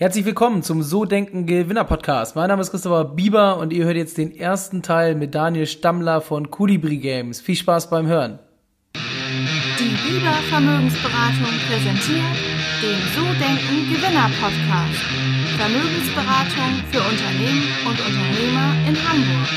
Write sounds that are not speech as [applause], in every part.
Herzlich willkommen zum So Denken Gewinner Podcast. Mein Name ist Christopher Bieber und ihr hört jetzt den ersten Teil mit Daniel Stammler von Colibri Games. Viel Spaß beim Hören. Die Bieber Vermögensberatung präsentiert den So Denken Gewinner Podcast. Vermögensberatung für Unternehmen und Unternehmer in Hamburg.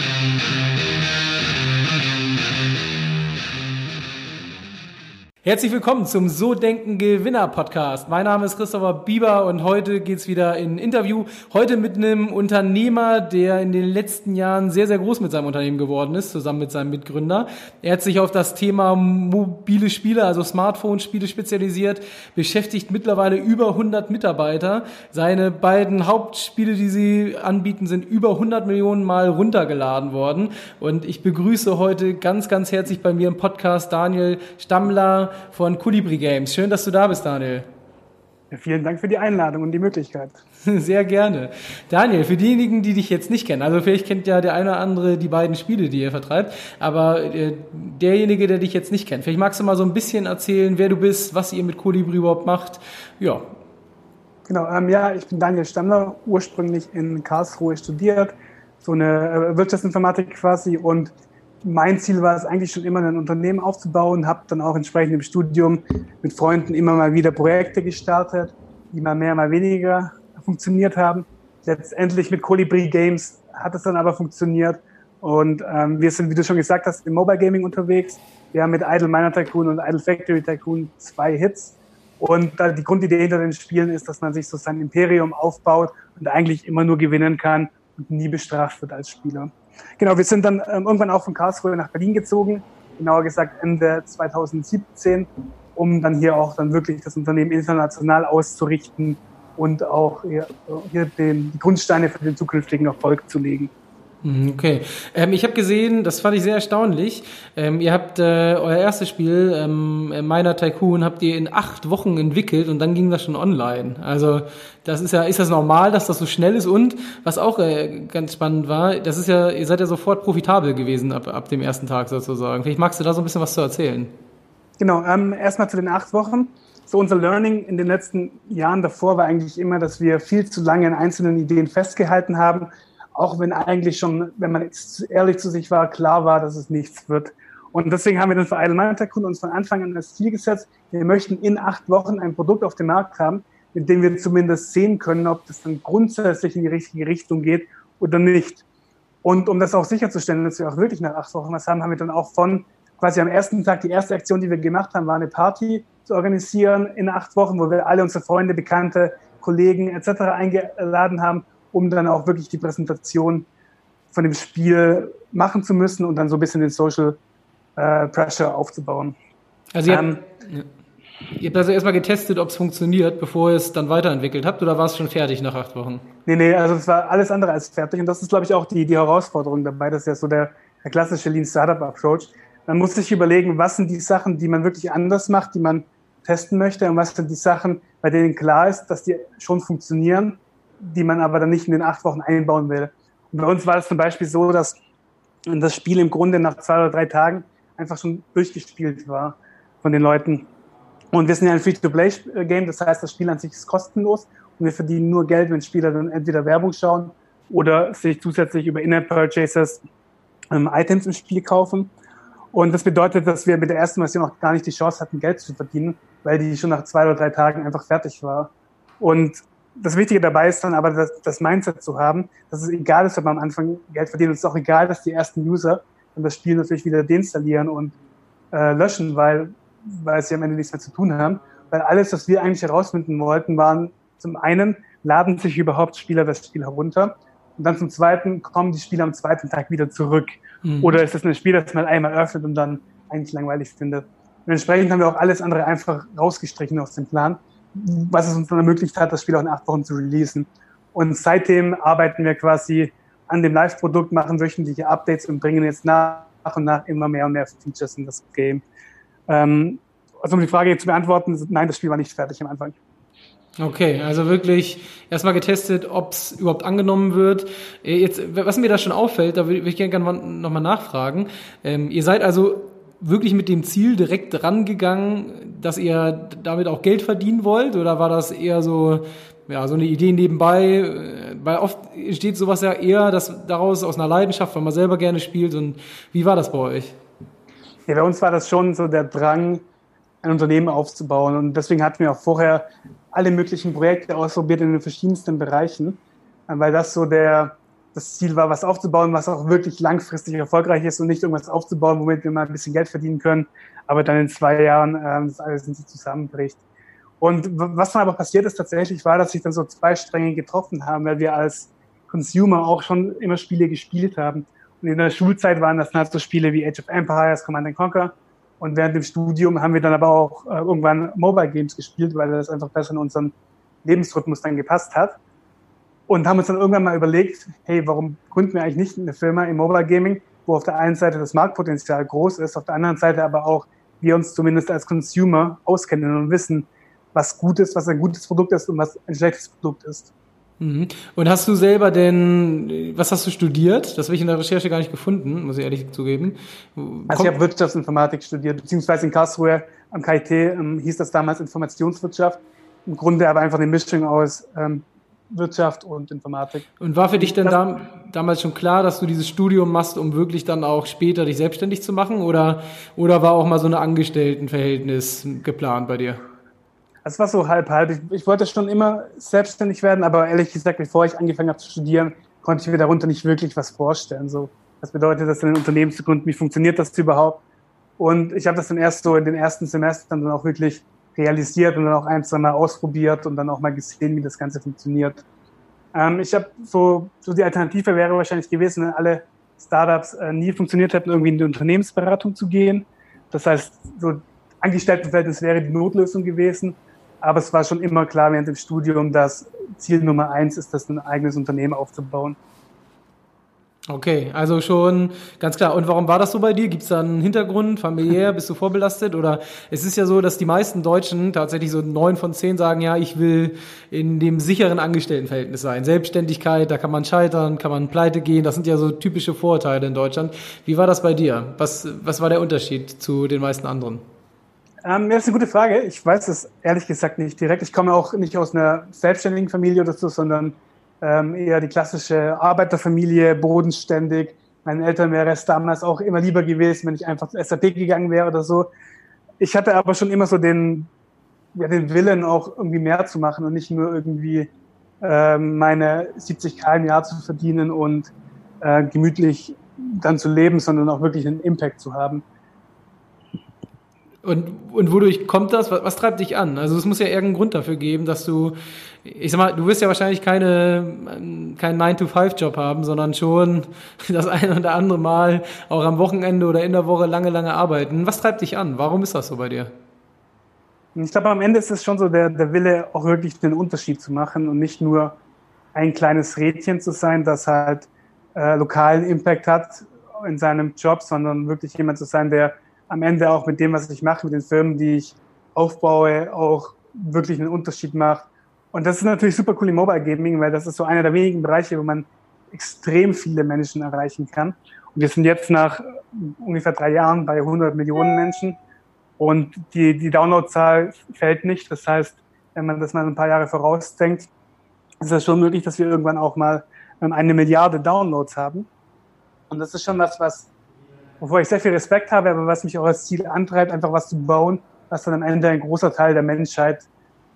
Herzlich willkommen zum So Denken Gewinner Podcast. Mein Name ist Christopher Bieber und heute geht's wieder in ein Interview. Heute mit einem Unternehmer, der in den letzten Jahren sehr, sehr groß mit seinem Unternehmen geworden ist, zusammen mit seinem Mitgründer. Er hat sich auf das Thema mobile Spiele, also Smartphone-Spiele spezialisiert, beschäftigt mittlerweile über 100 Mitarbeiter. Seine beiden Hauptspiele, die sie anbieten, sind über 100 Millionen Mal runtergeladen worden. Und ich begrüße heute ganz, ganz herzlich bei mir im Podcast Daniel Stammler, von Colibri Games. Schön, dass du da bist, Daniel. Ja, vielen Dank für die Einladung und die Möglichkeit. [laughs] Sehr gerne. Daniel, für diejenigen, die dich jetzt nicht kennen, also vielleicht kennt ja der eine oder andere die beiden Spiele, die ihr vertreibt, aber äh, derjenige, der dich jetzt nicht kennt, vielleicht magst du mal so ein bisschen erzählen, wer du bist, was ihr mit Colibri überhaupt macht. Ja. Genau, ähm, ja, ich bin Daniel Stammler, ursprünglich in Karlsruhe studiert, so eine äh, Wirtschaftsinformatik quasi und mein Ziel war es eigentlich schon immer, ein Unternehmen aufzubauen, habe dann auch entsprechend im Studium mit Freunden immer mal wieder Projekte gestartet, die mal mehr, mal weniger funktioniert haben. Letztendlich mit Colibri Games hat es dann aber funktioniert und ähm, wir sind, wie du schon gesagt hast, im Mobile Gaming unterwegs. Wir haben mit Idle Miner Tycoon und Idle Factory Tycoon zwei Hits. Und äh, die Grundidee hinter den Spielen ist, dass man sich so sein Imperium aufbaut und eigentlich immer nur gewinnen kann und nie bestraft wird als Spieler. Genau, wir sind dann ähm, irgendwann auch von Karlsruhe nach Berlin gezogen, genauer gesagt Ende 2017, um dann hier auch dann wirklich das Unternehmen international auszurichten und auch hier, hier den, die Grundsteine für den zukünftigen Erfolg zu legen. Mhm, okay. Ähm, ich habe gesehen, das fand ich sehr erstaunlich. Ähm, ihr habt äh, euer erstes Spiel, ähm, Miner Tycoon, habt ihr in acht Wochen entwickelt und dann ging das schon online. Also das ist ja, ist das normal, dass das so schnell ist? Und was auch äh, ganz spannend war, das ist ja, ihr seid ja sofort profitabel gewesen ab, ab dem ersten Tag sozusagen. Vielleicht magst du da so ein bisschen was zu erzählen. Genau, ähm, erstmal zu den acht Wochen. So unser Learning in den letzten Jahren davor war eigentlich immer, dass wir viel zu lange in einzelnen Ideen festgehalten haben auch wenn eigentlich schon, wenn man ehrlich zu sich war, klar war, dass es nichts wird. Und deswegen haben wir für Idle Tycoon uns von Anfang an das Ziel gesetzt, wir möchten in acht Wochen ein Produkt auf dem Markt haben, mit dem wir zumindest sehen können, ob das dann grundsätzlich in die richtige Richtung geht oder nicht. Und um das auch sicherzustellen, dass wir auch wirklich nach acht Wochen was haben, haben wir dann auch von quasi am ersten Tag, die erste Aktion, die wir gemacht haben, war eine Party zu organisieren in acht Wochen, wo wir alle unsere Freunde, Bekannte, Kollegen etc. eingeladen haben um dann auch wirklich die Präsentation von dem Spiel machen zu müssen und dann so ein bisschen den Social äh, Pressure aufzubauen. Also ihr, ähm, habt, ihr habt also erstmal getestet, ob es funktioniert, bevor ihr es dann weiterentwickelt habt, oder war es schon fertig nach acht Wochen? Nee, nee, also es war alles andere als fertig und das ist, glaube ich, auch die, die Herausforderung dabei. Das ist ja so der, der klassische Lean Startup Approach. Man muss sich überlegen, was sind die Sachen, die man wirklich anders macht, die man testen möchte und was sind die Sachen, bei denen klar ist, dass die schon funktionieren die man aber dann nicht in den acht Wochen einbauen will. Und bei uns war es zum Beispiel so, dass das Spiel im Grunde nach zwei oder drei Tagen einfach schon durchgespielt war von den Leuten. Und wir sind ja ein Free-to-Play-Game, das heißt, das Spiel an sich ist kostenlos und wir verdienen nur Geld, wenn Spieler dann entweder Werbung schauen oder sich zusätzlich über In-App-Purchases ähm, Items im Spiel kaufen. Und das bedeutet, dass wir mit der ersten Version auch gar nicht die Chance hatten, Geld zu verdienen, weil die schon nach zwei oder drei Tagen einfach fertig war. Und das Wichtige dabei ist dann aber, das, das Mindset zu haben, dass es egal ist, ob man am Anfang Geld verdient. Es ist auch egal, dass die ersten User dann das Spiel natürlich wieder deinstallieren und äh, löschen, weil, weil sie am Ende nichts mehr zu tun haben. Weil alles, was wir eigentlich herausfinden wollten, waren zum einen, laden sich überhaupt Spieler das Spiel herunter und dann zum zweiten, kommen die Spieler am zweiten Tag wieder zurück. Mhm. Oder ist es ein Spiel, das man einmal öffnet und dann eigentlich langweilig findet. Und entsprechend haben wir auch alles andere einfach rausgestrichen aus dem Plan was es uns dann ermöglicht hat, das Spiel auch in acht Wochen zu releasen. Und seitdem arbeiten wir quasi an dem Live-Produkt, machen wöchentliche Updates und bringen jetzt nach und nach immer mehr und mehr Features in das Game. Ähm, also um die Frage zu beantworten, nein, das Spiel war nicht fertig am Anfang. Okay, also wirklich erstmal getestet, ob es überhaupt angenommen wird. Äh, jetzt, was mir da schon auffällt, da würde ich gerne nochmal nachfragen. Ähm, ihr seid also wirklich mit dem Ziel direkt rangegangen, dass ihr damit auch Geld verdienen wollt? Oder war das eher so, ja, so eine Idee nebenbei, äh, weil oft entsteht sowas ja eher dass daraus aus einer Leidenschaft, weil man selber gerne spielt. Und wie war das bei euch? Ja, bei uns war das schon so der Drang, ein Unternehmen aufzubauen. Und deswegen hatten wir auch vorher alle möglichen Projekte ausprobiert in den verschiedensten Bereichen, weil das so der, das Ziel war, was aufzubauen, was auch wirklich langfristig erfolgreich ist und nicht irgendwas aufzubauen, womit wir mal ein bisschen Geld verdienen können, aber dann in zwei Jahren ähm, das alles in sich zusammenbricht. Und was dann aber passiert ist tatsächlich, war, dass sich dann so zwei Stränge getroffen haben, weil wir als Consumer auch schon immer Spiele gespielt haben. Und in der Schulzeit waren das halt so Spiele wie Age of Empires, Command Conquer. Und während dem Studium haben wir dann aber auch äh, irgendwann Mobile Games gespielt, weil das einfach besser in unseren Lebensrhythmus dann gepasst hat und haben uns dann irgendwann mal überlegt, hey, warum gründen wir eigentlich nicht eine Firma im Mobile Gaming, wo auf der einen Seite das Marktpotenzial groß ist, auf der anderen Seite aber auch wir uns zumindest als Consumer auskennen und wissen, was gut ist, was ein gutes Produkt ist und was ein schlechtes Produkt ist. Mhm. Und hast du selber denn, was hast du studiert? Das habe ich in der Recherche gar nicht gefunden, muss ich ehrlich zugeben. Also ich habe Wirtschaftsinformatik studiert, beziehungsweise in Karlsruhe am KIT ähm, hieß das damals Informationswirtschaft. Im Grunde aber einfach eine Mischung aus ähm, Wirtschaft und Informatik. Und war für dich denn da, damals schon klar, dass du dieses Studium machst, um wirklich dann auch später dich selbstständig zu machen? Oder, oder war auch mal so ein Angestelltenverhältnis geplant bei dir? Es war so halb, halb. Ich, ich, wollte schon immer selbstständig werden, aber ehrlich gesagt, bevor ich angefangen habe zu studieren, konnte ich mir darunter nicht wirklich was vorstellen. So, was bedeutet das, ein Unternehmen zu gründen? Wie funktioniert das überhaupt? Und ich habe das dann erst so in den ersten Semestern dann auch wirklich realisiert und dann auch ein, zwei Mal ausprobiert und dann auch mal gesehen, wie das Ganze funktioniert. Ähm, ich habe so, so die Alternative wäre wahrscheinlich gewesen, wenn alle Startups äh, nie funktioniert hätten, irgendwie in die Unternehmensberatung zu gehen. Das heißt, so Angestelltenverhältnis wäre die Notlösung gewesen. Aber es war schon immer klar während dem Studium, dass Ziel Nummer eins ist, das ein eigenes Unternehmen aufzubauen. Okay, also schon ganz klar. Und warum war das so bei dir? Gibt es da einen Hintergrund, familiär? Bist du vorbelastet? Oder es ist ja so, dass die meisten Deutschen tatsächlich so neun von zehn sagen, ja, ich will in dem sicheren Angestelltenverhältnis sein. Selbstständigkeit, da kann man scheitern, kann man pleite gehen. Das sind ja so typische Vorurteile in Deutschland. Wie war das bei dir? Was, was war der Unterschied zu den meisten anderen? Ähm, das ist eine gute Frage. Ich weiß es ehrlich gesagt nicht direkt. Ich komme auch nicht aus einer selbstständigen Familie oder so, sondern ähm, eher die klassische Arbeiterfamilie, bodenständig. Meinen Eltern wäre es damals auch immer lieber gewesen, wenn ich einfach zur SAP gegangen wäre oder so. Ich hatte aber schon immer so den, ja, den Willen, auch irgendwie mehr zu machen und nicht nur irgendwie ähm, meine 70 K im Jahr zu verdienen und äh, gemütlich dann zu leben, sondern auch wirklich einen Impact zu haben. Und, und wodurch kommt das? Was, was treibt dich an? Also es muss ja irgendeinen Grund dafür geben, dass du, ich sag mal, du wirst ja wahrscheinlich keine, keinen 9-to-5-Job haben, sondern schon [laughs] das eine oder andere Mal auch am Wochenende oder in der Woche lange, lange arbeiten. Was treibt dich an? Warum ist das so bei dir? Ich glaube, am Ende ist es schon so der, der Wille, auch wirklich den Unterschied zu machen und nicht nur ein kleines Rädchen zu sein, das halt äh, lokalen Impact hat in seinem Job, sondern wirklich jemand zu sein, der am Ende auch mit dem, was ich mache, mit den Firmen, die ich aufbaue, auch wirklich einen Unterschied macht. Und das ist natürlich super cool im Mobile Gaming, weil das ist so einer der wenigen Bereiche, wo man extrem viele Menschen erreichen kann. Und wir sind jetzt nach ungefähr drei Jahren bei 100 Millionen Menschen und die, die Downloadzahl fällt nicht. Das heißt, wenn man das mal ein paar Jahre vorausdenkt, ist es schon möglich, dass wir irgendwann auch mal eine Milliarde Downloads haben. Und das ist schon was, was wovor ich sehr viel Respekt habe, aber was mich auch als Ziel antreibt, einfach was zu bauen, was dann am Ende ein großer Teil der Menschheit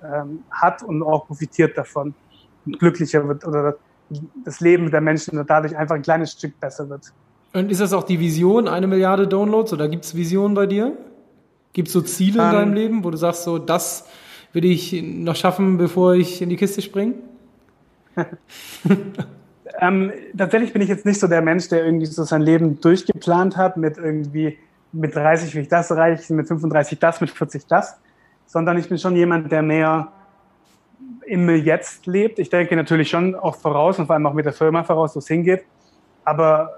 ähm, hat und auch profitiert davon und glücklicher wird oder das Leben der Menschen dadurch einfach ein kleines Stück besser wird. Und ist das auch die Vision, eine Milliarde Downloads oder gibt es Visionen bei dir? Gibt es so Ziele in ähm, deinem Leben, wo du sagst, so das will ich noch schaffen, bevor ich in die Kiste springe? [laughs] Ähm, tatsächlich bin ich jetzt nicht so der Mensch, der irgendwie so sein Leben durchgeplant hat mit irgendwie mit 30 will ich das erreichen, mit 35 das, mit 40 das, sondern ich bin schon jemand, der mehr im Jetzt lebt. Ich denke natürlich schon auch voraus und vor allem auch mit der Firma voraus, wo es hingeht. Aber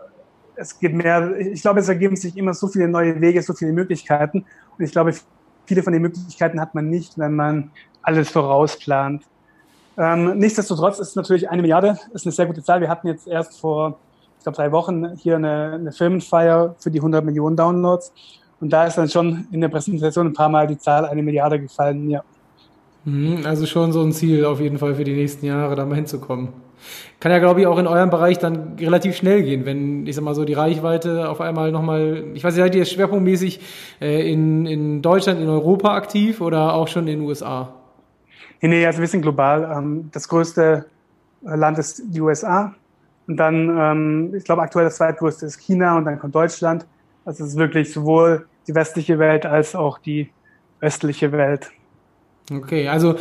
es geht mehr, ich glaube, es ergeben sich immer so viele neue Wege, so viele Möglichkeiten. Und ich glaube, viele von den Möglichkeiten hat man nicht, wenn man alles vorausplant. Ähm, nichtsdestotrotz ist natürlich eine Milliarde ist eine sehr gute Zahl. Wir hatten jetzt erst vor, ich glaube, drei Wochen hier eine, eine Firmenfeier für die 100 Millionen Downloads. Und da ist dann schon in der Präsentation ein paar Mal die Zahl eine Milliarde gefallen, ja. Mhm, also schon so ein Ziel auf jeden Fall für die nächsten Jahre, da mal hinzukommen. Kann ja, glaube ich, auch in eurem Bereich dann relativ schnell gehen, wenn, ich sag mal so, die Reichweite auf einmal nochmal, ich weiß nicht, seid ihr schwerpunktmäßig äh, in, in Deutschland, in Europa aktiv oder auch schon in den USA? Nee, also wir sind global. Ähm, das größte Land ist die USA. Und dann, ähm, ich glaube, aktuell das zweitgrößte ist China und dann kommt Deutschland. Also es ist wirklich sowohl die westliche Welt als auch die östliche Welt. Okay, also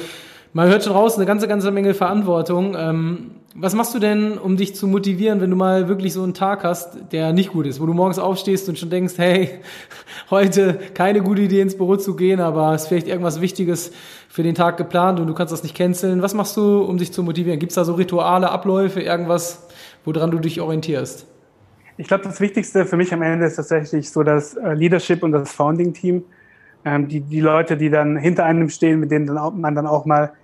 man hört schon raus, eine ganze, ganze Menge Verantwortung. Ähm, was machst du denn, um dich zu motivieren, wenn du mal wirklich so einen Tag hast, der nicht gut ist, wo du morgens aufstehst und schon denkst, hey, [laughs] heute keine gute Idee ins Büro zu gehen, aber es ist vielleicht irgendwas Wichtiges für den Tag geplant und du kannst das nicht canceln. Was machst du, um dich zu motivieren? Gibt es da so Rituale, Abläufe, irgendwas, woran du dich orientierst? Ich glaube, das Wichtigste für mich am Ende ist tatsächlich so das äh, Leadership und das Founding-Team. Ähm, die, die Leute, die dann hinter einem stehen, mit denen dann auch, man dann auch mal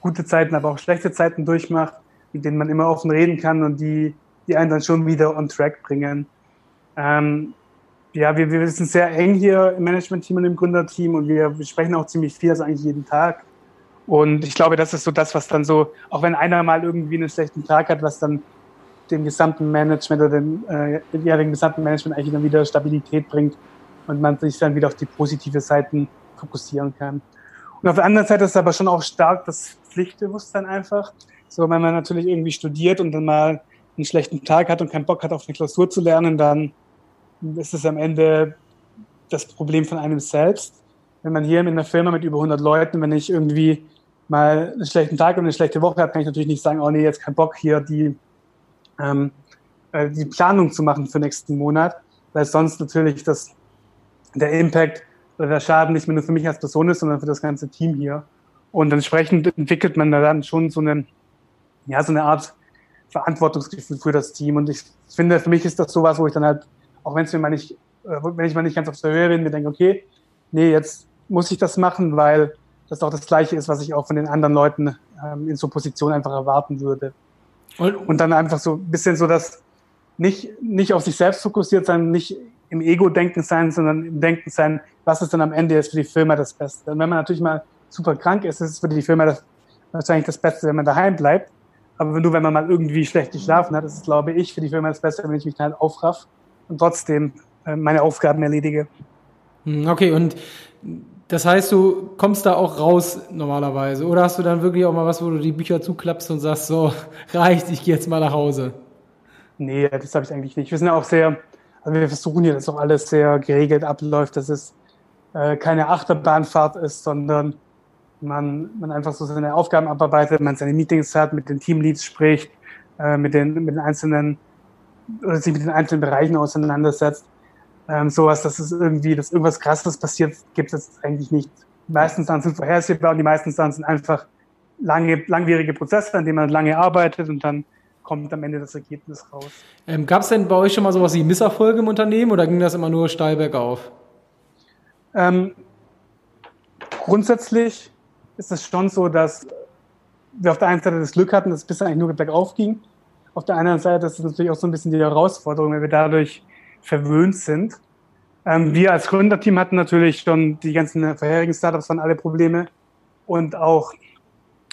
gute Zeiten, aber auch schlechte Zeiten durchmacht, mit denen man immer offen reden kann und die, die einen dann schon wieder on track bringen. Ähm, ja, wir, wir sind sehr eng hier im Management-Team und im Gründerteam und wir, wir sprechen auch ziemlich viel, also eigentlich jeden Tag. Und ich glaube, das ist so das, was dann so, auch wenn einer mal irgendwie einen schlechten Tag hat, was dann dem gesamten Management oder dem, äh, ja, dem gesamten Management eigentlich dann wieder Stabilität bringt und man sich dann wieder auf die positive Seiten fokussieren kann. Und auf der anderen Seite ist aber schon auch stark das Pflichtbewusstsein einfach. So, wenn man natürlich irgendwie studiert und dann mal einen schlechten Tag hat und keinen Bock hat, auf eine Klausur zu lernen, dann ist es am Ende das Problem von einem selbst. Wenn man hier in einer Firma mit über 100 Leuten, wenn ich irgendwie mal einen schlechten Tag und eine schlechte Woche habe, kann ich natürlich nicht sagen, oh nee, jetzt kein Bock hier die, ähm, äh, die Planung zu machen für nächsten Monat, weil sonst natürlich das, der Impact oder der Schaden nicht mehr nur für mich als Person ist, sondern für das ganze Team hier. Und entsprechend entwickelt man da dann schon so eine, ja, so eine Art Verantwortungsgefühl für das Team. Und ich finde, für mich ist das sowas, wo ich dann halt, auch wenn es mir mal nicht, äh, wenn ich mal nicht ganz auf der Höhe bin, mir denke, okay, nee, jetzt muss ich das machen, weil das auch das Gleiche ist, was ich auch von den anderen Leuten ähm, in so Positionen einfach erwarten würde. Und, und dann einfach so ein bisschen so das nicht, nicht auf sich selbst fokussiert sein, nicht im Ego-Denken sein, sondern im Denken sein, was ist dann am Ende jetzt für die Firma das Beste. Und wenn man natürlich mal super krank ist, ist es für die Firma das, wahrscheinlich das Beste, wenn man daheim bleibt. Aber du, wenn man mal irgendwie schlecht geschlafen hat, ist es, glaube ich, für die Firma das Beste, wenn ich mich dann halt aufraff und trotzdem äh, meine Aufgaben erledige. Hm, okay, und das heißt, du kommst da auch raus normalerweise. Oder hast du dann wirklich auch mal was, wo du die Bücher zuklappst und sagst, so, [laughs] reicht, ich gehe jetzt mal nach Hause? Nee, das habe ich eigentlich nicht. Wir sind ja auch sehr, also wir versuchen hier, dass auch alles sehr geregelt abläuft, dass es äh, keine Achterbahnfahrt ist, sondern man, man einfach so seine Aufgaben abarbeitet, man seine Meetings hat, mit den Teamleads spricht, äh, mit, den, mit den einzelnen, oder sich mit den einzelnen Bereichen auseinandersetzt ähm, sowas, dass es irgendwie, dass irgendwas Krasses passiert, gibt es eigentlich nicht. Die meisten Sachen sind vorhersehbar und die meisten Sachen sind einfach lange, langwierige Prozesse, an denen man lange arbeitet und dann kommt am Ende das Ergebnis raus. Ähm, Gab es denn bei euch schon mal sowas wie Misserfolge im Unternehmen oder ging das immer nur steil bergauf? Ähm, grundsätzlich ist es schon so, dass wir auf der einen Seite das Glück hatten, dass es bisher eigentlich nur bergauf ging. Auf der anderen Seite ist es natürlich auch so ein bisschen die Herausforderung, weil wir dadurch verwöhnt sind. Ähm, wir als Gründerteam hatten natürlich schon die ganzen vorherigen Startups waren alle Probleme und auch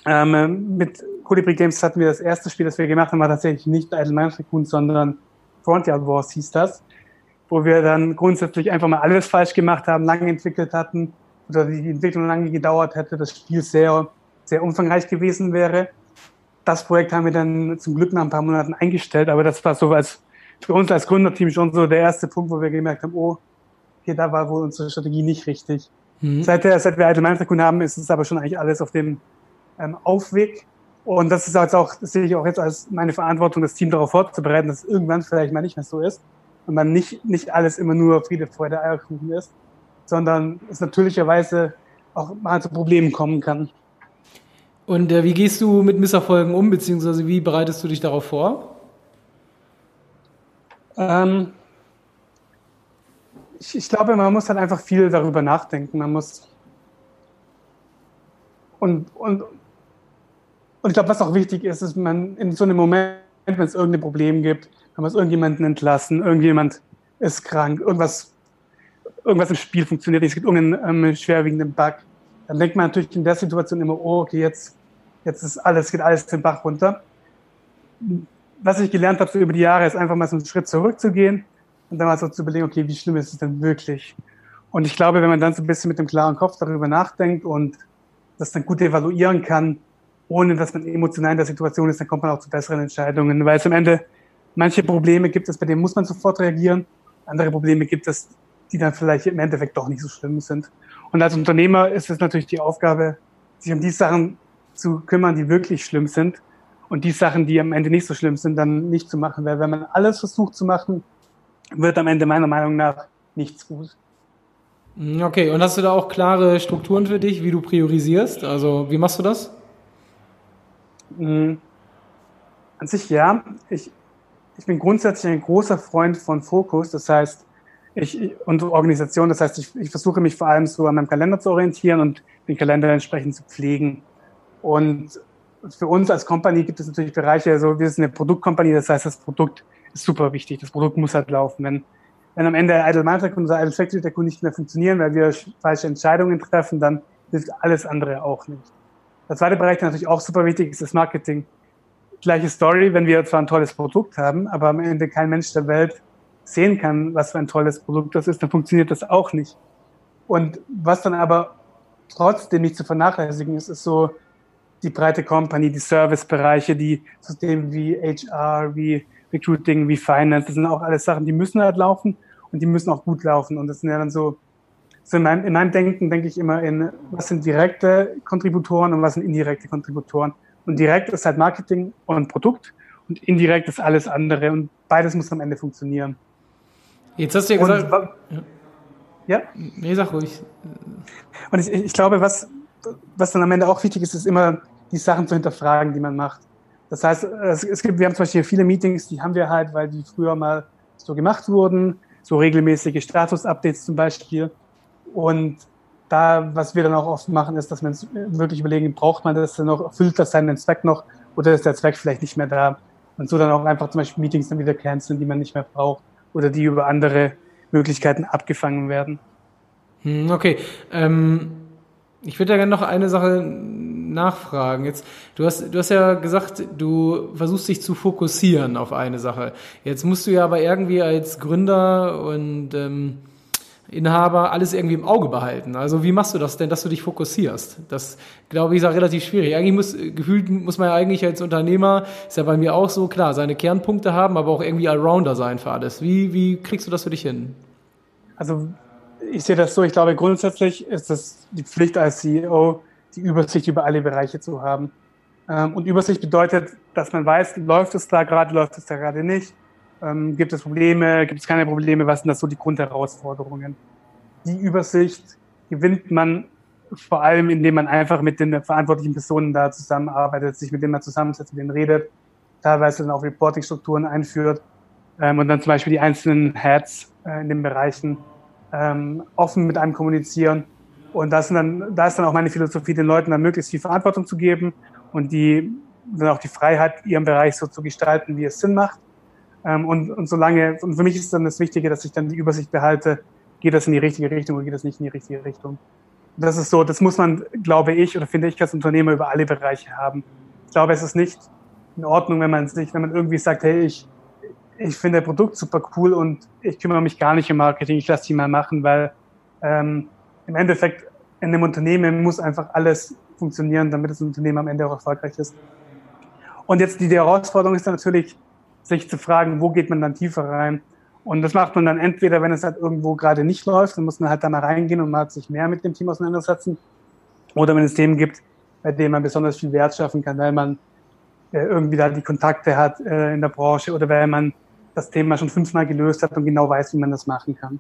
ähm, mit Colibri Games hatten wir das erste Spiel, das wir gemacht haben, war tatsächlich nicht Idle Mind Raccoon, sondern Frontier Wars hieß das, wo wir dann grundsätzlich einfach mal alles falsch gemacht haben, lange entwickelt hatten oder die Entwicklung lange gedauert hätte, das Spiel sehr, sehr umfangreich gewesen wäre. Das Projekt haben wir dann zum Glück nach ein paar Monaten eingestellt, aber das war so als für uns als Gründerteam schon so der erste Punkt, wo wir gemerkt haben, oh, hier, da war wohl unsere Strategie nicht richtig. Mhm. Seit, der, seit wir Allgemein haben, ist es aber schon eigentlich alles auf dem ähm, Aufweg. Und das ist jetzt auch, das sehe ich auch jetzt als meine Verantwortung, das Team darauf vorzubereiten, dass es irgendwann vielleicht mal nicht mehr so ist und man nicht, nicht alles immer nur Friede, Freude, Eierkuchen ist, sondern es natürlicherweise auch mal zu Problemen kommen kann. Und äh, wie gehst du mit Misserfolgen um, beziehungsweise wie bereitest du dich darauf vor? Ähm, ich, ich, glaube, man muss halt einfach viel darüber nachdenken. Man muss und, und, und ich glaube, was auch wichtig ist, ist, man in so einem Moment, wenn es irgendein Problem gibt, man muss irgendjemanden entlassen, irgendjemand ist krank, irgendwas, irgendwas im Spiel funktioniert es gibt irgendeinen ähm, schwerwiegenden Bug, dann denkt man natürlich in der Situation immer, oh, okay, jetzt, jetzt ist alles, geht alles den Bach runter. Was ich gelernt habe so über die Jahre, ist einfach mal so einen Schritt zurückzugehen und dann mal so zu überlegen, okay, wie schlimm ist es denn wirklich? Und ich glaube, wenn man dann so ein bisschen mit dem klaren Kopf darüber nachdenkt und das dann gut evaluieren kann, ohne dass man emotional in der Situation ist, dann kommt man auch zu besseren Entscheidungen. Weil es am Ende manche Probleme gibt es, bei denen muss man sofort reagieren. Andere Probleme gibt es, die dann vielleicht im Endeffekt doch nicht so schlimm sind. Und als Unternehmer ist es natürlich die Aufgabe, sich um die Sachen zu kümmern, die wirklich schlimm sind und die Sachen, die am Ende nicht so schlimm sind, dann nicht zu machen. Weil wenn man alles versucht zu machen, wird am Ende meiner Meinung nach nichts gut. Hm, okay, und hast du da auch klare Strukturen für dich, wie du priorisierst? Also wie machst du das? Hm, an sich ja. Ich, ich bin grundsätzlich ein großer Freund von Fokus. Das heißt, ich, und Organisation. Das heißt, ich, ich versuche mich vor allem so an meinem Kalender zu orientieren und den Kalender entsprechend zu pflegen. Und für uns als Company gibt es natürlich Bereiche, also wir sind eine Produktcompany, das heißt, das Produkt ist super wichtig. Das Produkt muss halt laufen. Wenn, wenn am Ende Idle Mindtrack und unser Idle Factory Deco nicht mehr funktionieren, weil wir falsche Entscheidungen treffen, dann hilft alles andere auch nicht. Der zweite Bereich, der natürlich auch super wichtig ist, ist Marketing. Gleiche Story, wenn wir zwar ein tolles Produkt haben, aber am Ende kein Mensch der Welt sehen kann, was für ein tolles Produkt das ist, dann funktioniert das auch nicht. Und was dann aber trotzdem nicht zu vernachlässigen ist, ist so die breite Company, die Servicebereiche, die Systeme wie HR, wie Recruiting, wie Finance, das sind auch alles Sachen, die müssen halt laufen und die müssen auch gut laufen. Und das sind ja dann so, so in, meinem, in meinem Denken denke ich immer in, was sind direkte Kontributoren und was sind indirekte Kontributoren. Und direkt ist halt Marketing und Produkt und indirekt ist alles andere und beides muss am Ende funktionieren. Jetzt hast du ja gesagt. Und, ja? Nee, sag ruhig. Und ich, ich glaube, was, was dann am Ende auch wichtig ist, ist immer die Sachen zu hinterfragen, die man macht. Das heißt, es, gibt, wir haben zum Beispiel viele Meetings, die haben wir halt, weil die früher mal so gemacht wurden, so regelmäßige Status-Updates zum Beispiel. Und da, was wir dann auch oft machen, ist, dass wir uns wirklich überlegen, braucht man das denn noch, erfüllt das seinen Zweck noch oder ist der Zweck vielleicht nicht mehr da? Und so dann auch einfach zum Beispiel Meetings dann wieder canceln, die man nicht mehr braucht oder die über andere Möglichkeiten abgefangen werden. Hm, okay. Ähm, ich würde ja gerne noch eine Sache nachfragen. Jetzt, du hast, du hast ja gesagt, du versuchst dich zu fokussieren auf eine Sache. Jetzt musst du ja aber irgendwie als Gründer und ähm, Inhaber alles irgendwie im Auge behalten. Also wie machst du das denn, dass du dich fokussierst? Das, glaube ich, ist auch relativ schwierig. Eigentlich muss, gefühlt muss man ja eigentlich als Unternehmer, ist ja bei mir auch so, klar, seine Kernpunkte haben, aber auch irgendwie Allrounder sein für alles. Wie, wie kriegst du das für dich hin? Also ich sehe das so, ich glaube grundsätzlich ist es die Pflicht als CEO, die Übersicht über alle Bereiche zu haben. Ähm, und Übersicht bedeutet, dass man weiß, läuft es da gerade, läuft es da gerade nicht ähm, gibt es Probleme? Gibt es keine Probleme? Was sind das so die Grundherausforderungen? Die Übersicht gewinnt man vor allem, indem man einfach mit den verantwortlichen Personen da zusammenarbeitet, sich mit denen man zusammensetzt, mit denen redet, teilweise dann auch Reporting-Strukturen einführt ähm, und dann zum Beispiel die einzelnen Heads äh, in den Bereichen ähm, offen mit einem kommunizieren. Und das sind dann, da ist dann auch meine Philosophie, den Leuten dann möglichst viel Verantwortung zu geben und die dann auch die Freiheit, ihren Bereich so zu gestalten, wie es Sinn macht. Ähm, und, und solange, und für mich ist dann das Wichtige, dass ich dann die Übersicht behalte, geht das in die richtige Richtung oder geht das nicht in die richtige Richtung. Das ist so, das muss man, glaube ich, oder finde ich als Unternehmer über alle Bereiche haben. Ich glaube, es ist nicht in Ordnung, wenn man sich, wenn man irgendwie sagt, hey, ich, ich finde Produkt super cool und ich kümmere mich gar nicht um Marketing, ich lasse die mal machen, weil ähm, im Endeffekt in einem Unternehmen muss einfach alles funktionieren, damit das Unternehmen am Ende auch erfolgreich ist. Und jetzt die Herausforderung ist dann natürlich, sich zu fragen, wo geht man dann tiefer rein. Und das macht man dann entweder, wenn es halt irgendwo gerade nicht läuft, dann muss man halt da mal reingehen und mal sich mehr mit dem Team auseinandersetzen. Oder wenn es Themen gibt, bei denen man besonders viel Wert schaffen kann, weil man äh, irgendwie da die Kontakte hat äh, in der Branche oder weil man das Thema schon fünfmal gelöst hat und genau weiß, wie man das machen kann.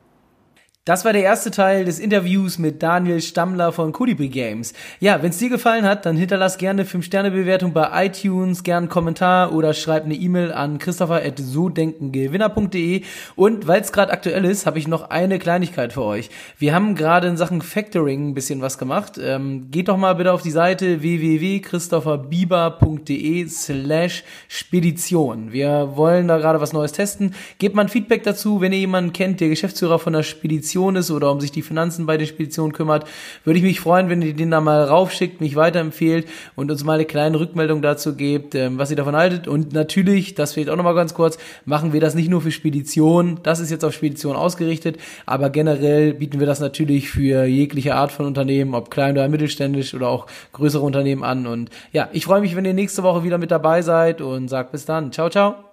Das war der erste Teil des Interviews mit Daniel Stammler von Kodibi Games. Ja, wenn es dir gefallen hat, dann hinterlass gerne 5-Sterne-Bewertung bei iTunes, gern einen Kommentar oder schreib eine E-Mail an christopher.sodenkengewinner.de und weil es gerade aktuell ist, habe ich noch eine Kleinigkeit für euch. Wir haben gerade in Sachen Factoring ein bisschen was gemacht. Ähm, geht doch mal bitte auf die Seite www.christopherbieber.de slash Spedition. Wir wollen da gerade was Neues testen. Gebt mal ein Feedback dazu, wenn ihr jemanden kennt, der Geschäftsführer von der Spedition Spedition ist oder um sich die Finanzen bei der Spedition kümmert, würde ich mich freuen, wenn ihr den da mal raufschickt, mich weiterempfehlt und uns mal eine kleine Rückmeldung dazu gebt, ähm, was ihr davon haltet. Und natürlich, das fehlt auch nochmal ganz kurz, machen wir das nicht nur für Spedition, das ist jetzt auf Spedition ausgerichtet, aber generell bieten wir das natürlich für jegliche Art von Unternehmen, ob klein oder mittelständisch oder auch größere Unternehmen an. Und ja, ich freue mich, wenn ihr nächste Woche wieder mit dabei seid und sagt bis dann. Ciao, ciao.